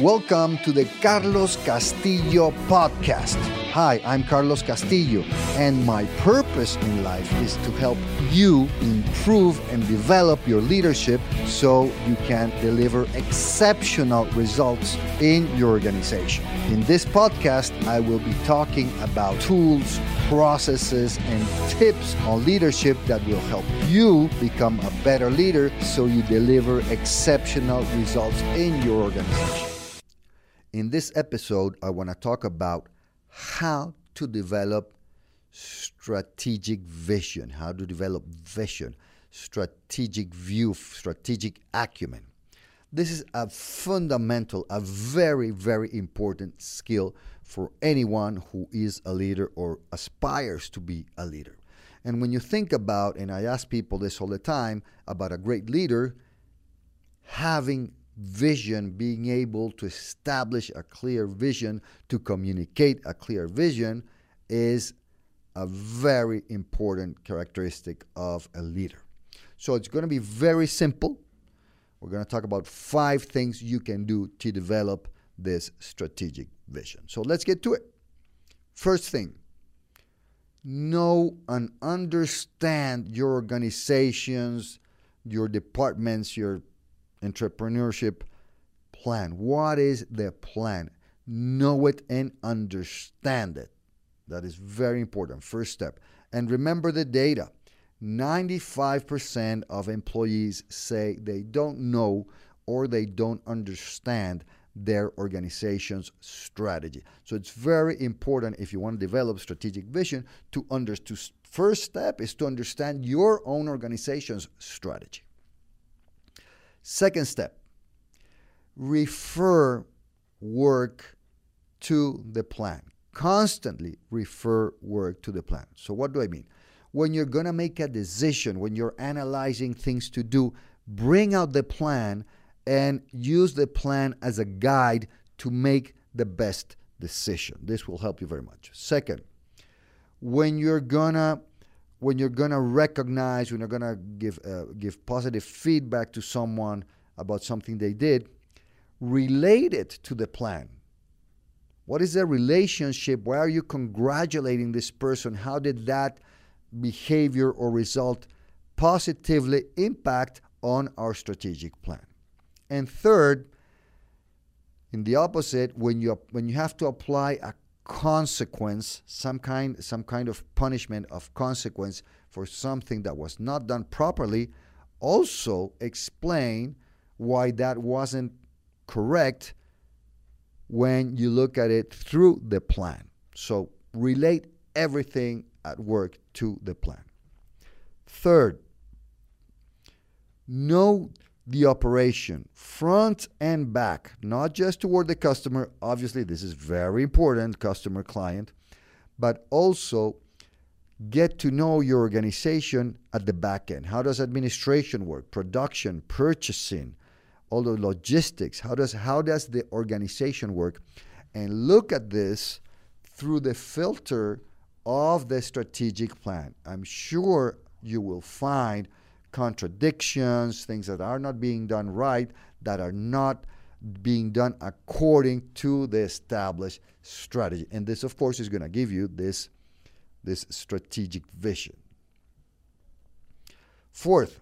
Welcome to the Carlos Castillo podcast. Hi, I'm Carlos Castillo, and my purpose in life is to help you improve and develop your leadership so you can deliver exceptional results in your organization. In this podcast, I will be talking about tools, processes, and tips on leadership that will help you become a better leader so you deliver exceptional results in your organization. In this episode, I want to talk about how to develop strategic vision, how to develop vision, strategic view, strategic acumen. This is a fundamental, a very, very important skill for anyone who is a leader or aspires to be a leader. And when you think about, and I ask people this all the time about a great leader, having vision, being able to establish a clear vision, to communicate a clear vision, is a very important characteristic of a leader. So it's going to be very simple. We're going to talk about five things you can do to develop this strategic vision. So let's get to it. First thing, know and understand your organizations, your departments, your entrepreneurship plan. What is the plan? Know it and understand it. That is very important. First step. And remember the data 95% of employees say they don't know or they don't understand their organization's strategy. So it's very important if you want to develop strategic vision to understand. First step is to understand your own organization's strategy. Second step, refer work to the plan. Constantly refer work to the plan. So, what do I mean? When you're going to make a decision, when you're analyzing things to do, bring out the plan and use the plan as a guide to make the best decision. This will help you very much. Second, when you're going to when you're going to recognize, when you're going to give, uh, give positive feedback to someone about something they did, relate it to the plan. What is the relationship? Why are you congratulating this person? How did that behavior or result positively impact on our strategic plan? And third, in the opposite, when you when you have to apply a consequence, some kind, some kind of punishment of consequence for something that was not done properly, also explain why that wasn't correct when you look at it through the plan. So relate everything at work to the plan. Third, know the operation front and back, not just toward the customer. Obviously, this is very important, customer client, but also get to know your organization at the back end. How does administration work? Production, purchasing, all the logistics. How does how does the organization work? And look at this through the filter of the strategic plan. I'm sure you will find contradictions, things that are not being done right, that are not being done according to the established strategy. And this, of course, is going to give you this, this strategic vision. Fourth,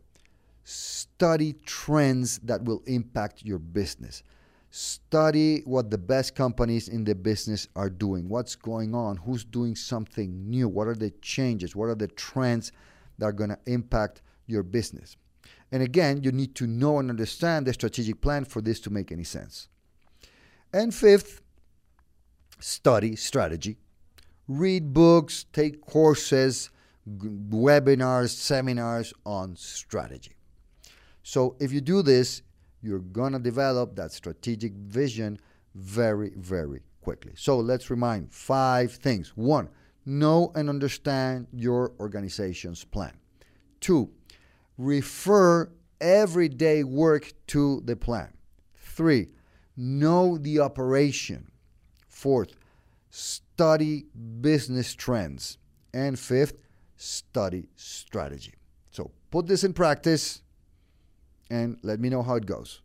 study trends that will impact your business. Study what the best companies in the business are doing, what's going on, who's doing something new, what are the changes, what are the trends that are going to impact your business. And again, you need to know and understand the strategic plan for this to make any sense. And fifth, study strategy. Read books, take courses, webinars, seminars on strategy. So if you do this, you're going to develop that strategic vision very, very quickly. So let's remind five things. One, know and understand your organization's plan. Two, refer everyday work to the plan. Three, know the operation. Fourth, study business trends. And fifth, study strategy. So put this in practice and let me know how it goes.